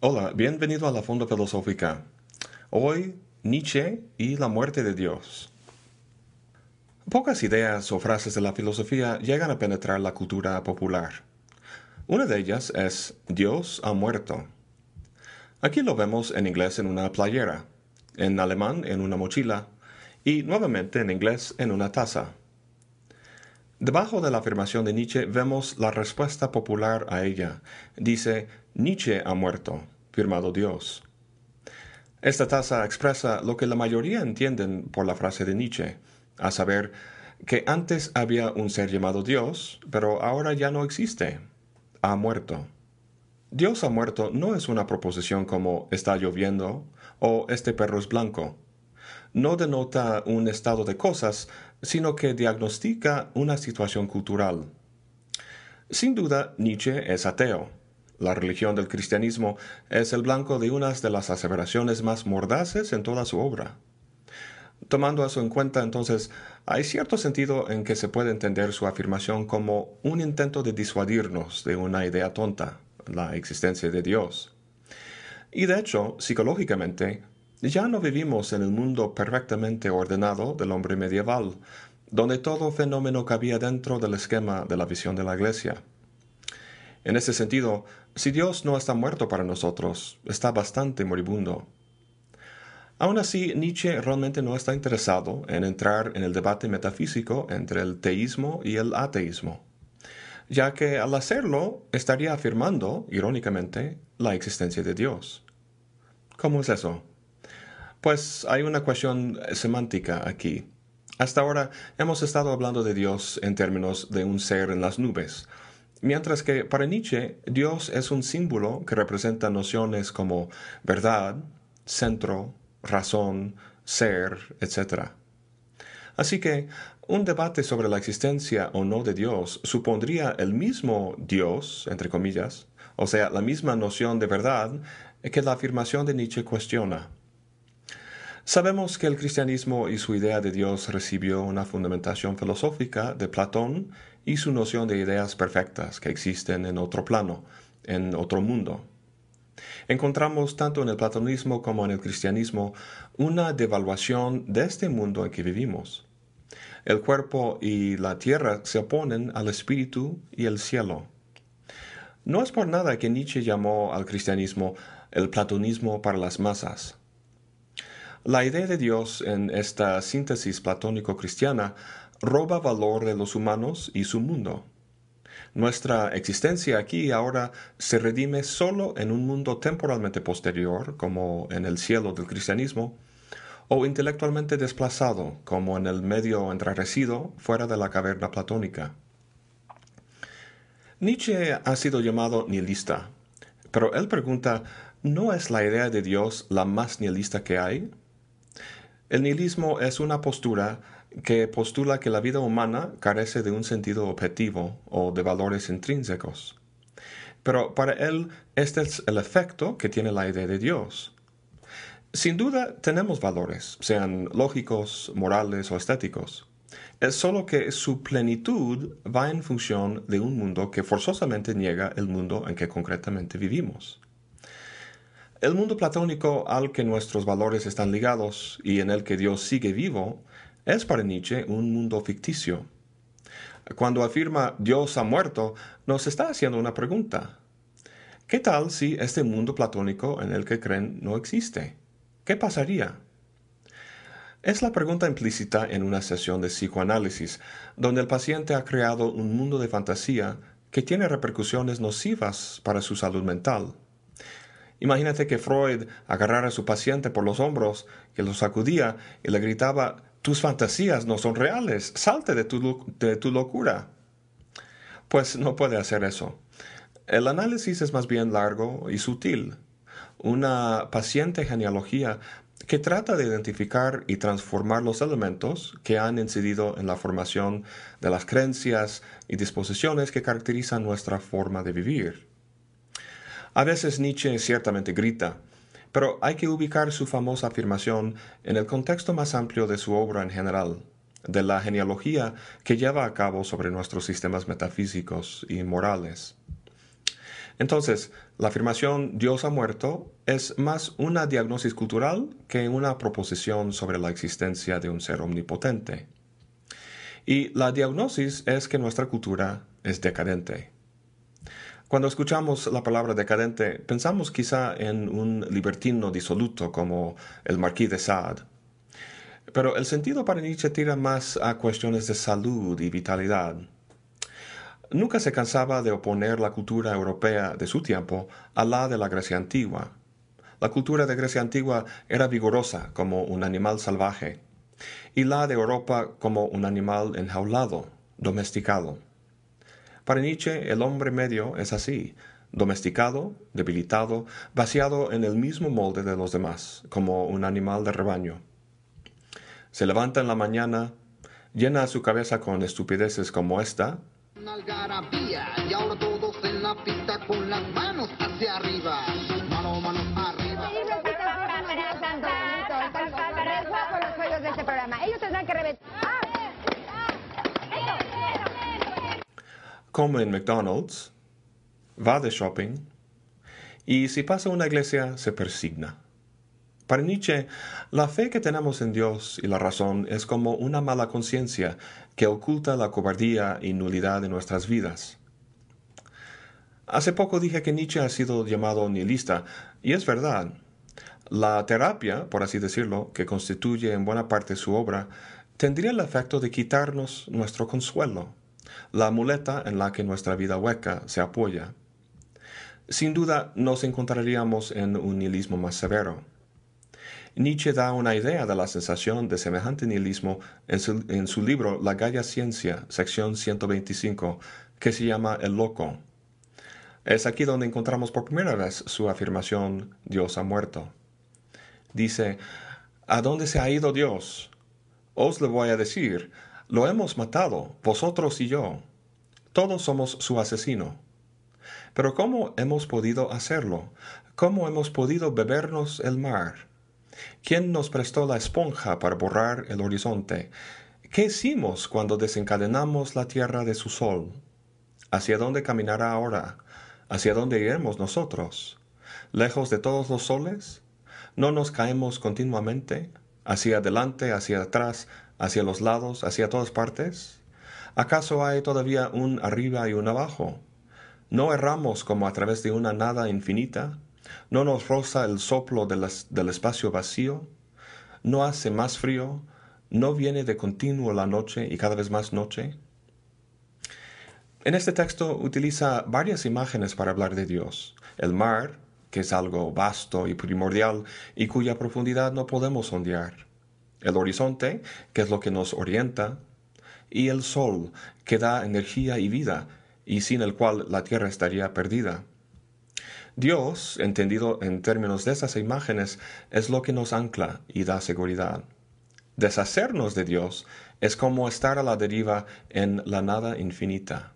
Hola, bienvenido a la Fonda Filosófica. Hoy, Nietzsche y la muerte de Dios. Pocas ideas o frases de la filosofía llegan a penetrar la cultura popular. Una de ellas es Dios ha muerto. Aquí lo vemos en inglés en una playera, en alemán en una mochila y nuevamente en inglés en una taza. Debajo de la afirmación de Nietzsche vemos la respuesta popular a ella. Dice, Nietzsche ha muerto, firmado Dios. Esta taza expresa lo que la mayoría entienden por la frase de Nietzsche, a saber, que antes había un ser llamado Dios, pero ahora ya no existe. Ha muerto. Dios ha muerto no es una proposición como está lloviendo o este perro es blanco no denota un estado de cosas, sino que diagnostica una situación cultural. Sin duda, Nietzsche es ateo. La religión del cristianismo es el blanco de una de las aseveraciones más mordaces en toda su obra. Tomando eso en cuenta, entonces, hay cierto sentido en que se puede entender su afirmación como un intento de disuadirnos de una idea tonta, la existencia de Dios. Y de hecho, psicológicamente, ya no vivimos en el mundo perfectamente ordenado del hombre medieval, donde todo fenómeno cabía dentro del esquema de la visión de la Iglesia. En ese sentido, si Dios no está muerto para nosotros, está bastante moribundo. Aún así, Nietzsche realmente no está interesado en entrar en el debate metafísico entre el teísmo y el ateísmo, ya que al hacerlo estaría afirmando, irónicamente, la existencia de Dios. ¿Cómo es eso? Pues hay una cuestión semántica aquí. Hasta ahora hemos estado hablando de Dios en términos de un ser en las nubes, mientras que para Nietzsche Dios es un símbolo que representa nociones como verdad, centro, razón, ser, etc. Así que un debate sobre la existencia o no de Dios supondría el mismo Dios, entre comillas, o sea, la misma noción de verdad que la afirmación de Nietzsche cuestiona. Sabemos que el cristianismo y su idea de Dios recibió una fundamentación filosófica de Platón y su noción de ideas perfectas que existen en otro plano, en otro mundo. Encontramos tanto en el platonismo como en el cristianismo una devaluación de este mundo en que vivimos. El cuerpo y la tierra se oponen al espíritu y el cielo. No es por nada que Nietzsche llamó al cristianismo el platonismo para las masas. La idea de Dios en esta síntesis platónico-cristiana roba valor de los humanos y su mundo. Nuestra existencia aquí y ahora se redime solo en un mundo temporalmente posterior, como en el cielo del cristianismo, o intelectualmente desplazado, como en el medio entrarecido fuera de la caverna platónica. Nietzsche ha sido llamado nihilista, pero él pregunta, ¿no es la idea de Dios la más nihilista que hay? El nihilismo es una postura que postula que la vida humana carece de un sentido objetivo o de valores intrínsecos. Pero para él este es el efecto que tiene la idea de Dios. Sin duda tenemos valores, sean lógicos, morales o estéticos. Es solo que su plenitud va en función de un mundo que forzosamente niega el mundo en que concretamente vivimos. El mundo platónico al que nuestros valores están ligados y en el que Dios sigue vivo es para Nietzsche un mundo ficticio. Cuando afirma Dios ha muerto, nos está haciendo una pregunta. ¿Qué tal si este mundo platónico en el que creen no existe? ¿Qué pasaría? Es la pregunta implícita en una sesión de psicoanálisis, donde el paciente ha creado un mundo de fantasía que tiene repercusiones nocivas para su salud mental. Imagínate que Freud agarrara a su paciente por los hombros, que lo sacudía y le gritaba, tus fantasías no son reales, salte de tu, de tu locura. Pues no puede hacer eso. El análisis es más bien largo y sutil. Una paciente genealogía que trata de identificar y transformar los elementos que han incidido en la formación de las creencias y disposiciones que caracterizan nuestra forma de vivir. A veces Nietzsche ciertamente grita, pero hay que ubicar su famosa afirmación en el contexto más amplio de su obra en general, de la genealogía que lleva a cabo sobre nuestros sistemas metafísicos y morales. Entonces, la afirmación Dios ha muerto es más una diagnosis cultural que una proposición sobre la existencia de un ser omnipotente. Y la diagnosis es que nuestra cultura es decadente. Cuando escuchamos la palabra decadente, pensamos quizá en un libertino disoluto como el marqués de Sade. Pero el sentido para Nietzsche tira más a cuestiones de salud y vitalidad. Nunca se cansaba de oponer la cultura europea de su tiempo a la de la Grecia antigua. La cultura de Grecia antigua era vigorosa como un animal salvaje, y la de Europa como un animal enjaulado, domesticado. Para Nietzsche el hombre medio es así, domesticado, debilitado, vaciado en el mismo molde de los demás, como un animal de rebaño. Se levanta en la mañana, llena su cabeza con estupideces como esta, algarabía y ahora todos en la pista con las manos hacia arriba. Mano, manos arriba. Ellos tendrán que reventar. Come en McDonald's, va de shopping y si pasa una iglesia se persigna. Para Nietzsche, la fe que tenemos en Dios y la razón es como una mala conciencia que oculta la cobardía y nulidad de nuestras vidas. Hace poco dije que Nietzsche ha sido llamado nihilista, y es verdad. La terapia, por así decirlo, que constituye en buena parte su obra, tendría el efecto de quitarnos nuestro consuelo, la muleta en la que nuestra vida hueca se apoya. Sin duda nos encontraríamos en un nihilismo más severo. Nietzsche da una idea de la sensación de semejante nihilismo en su, libro La Galla Ciencia, sección 125, que se llama El Loco. Es aquí donde encontramos por primera vez su afirmación Dios ha muerto. Dice, ¿A dónde se ha ido Dios? Os le voy a decir, lo hemos matado, vosotros y yo. Todos somos su asesino. Pero ¿cómo hemos podido hacerlo? ¿Cómo hemos podido bebernos el mar? ¿Quién nos prestó la esponja para borrar el horizonte? ¿Qué hicimos cuando desencadenamos la tierra de su sol? ¿Hacia dónde caminará ahora? ¿Hacia dónde iremos nosotros? ¿Lejos de todos los soles? ¿No nos caemos continuamente? ¿Hacia adelante, hacia atrás, hacia los lados, hacia todas partes? ¿Acaso hay todavía un arriba y un abajo? ¿No erramos como a través de una nada infinita? ¿No nos roza el soplo del espacio vacío? ¿No hace más frío? ¿No viene de continuo la noche y cada vez más noche? En este texto utiliza varias imágenes para hablar de Dios. El mar, que es algo vasto y primordial y cuya profundidad no podemos sondear. El horizonte, que es lo que nos orienta. Y el sol, que da energía y vida, y sin el cual la tierra estaría perdida. Dios, entendido en términos de esas imágenes, es lo que nos ancla y da seguridad. Deshacernos de Dios es como estar a la deriva en la nada infinita.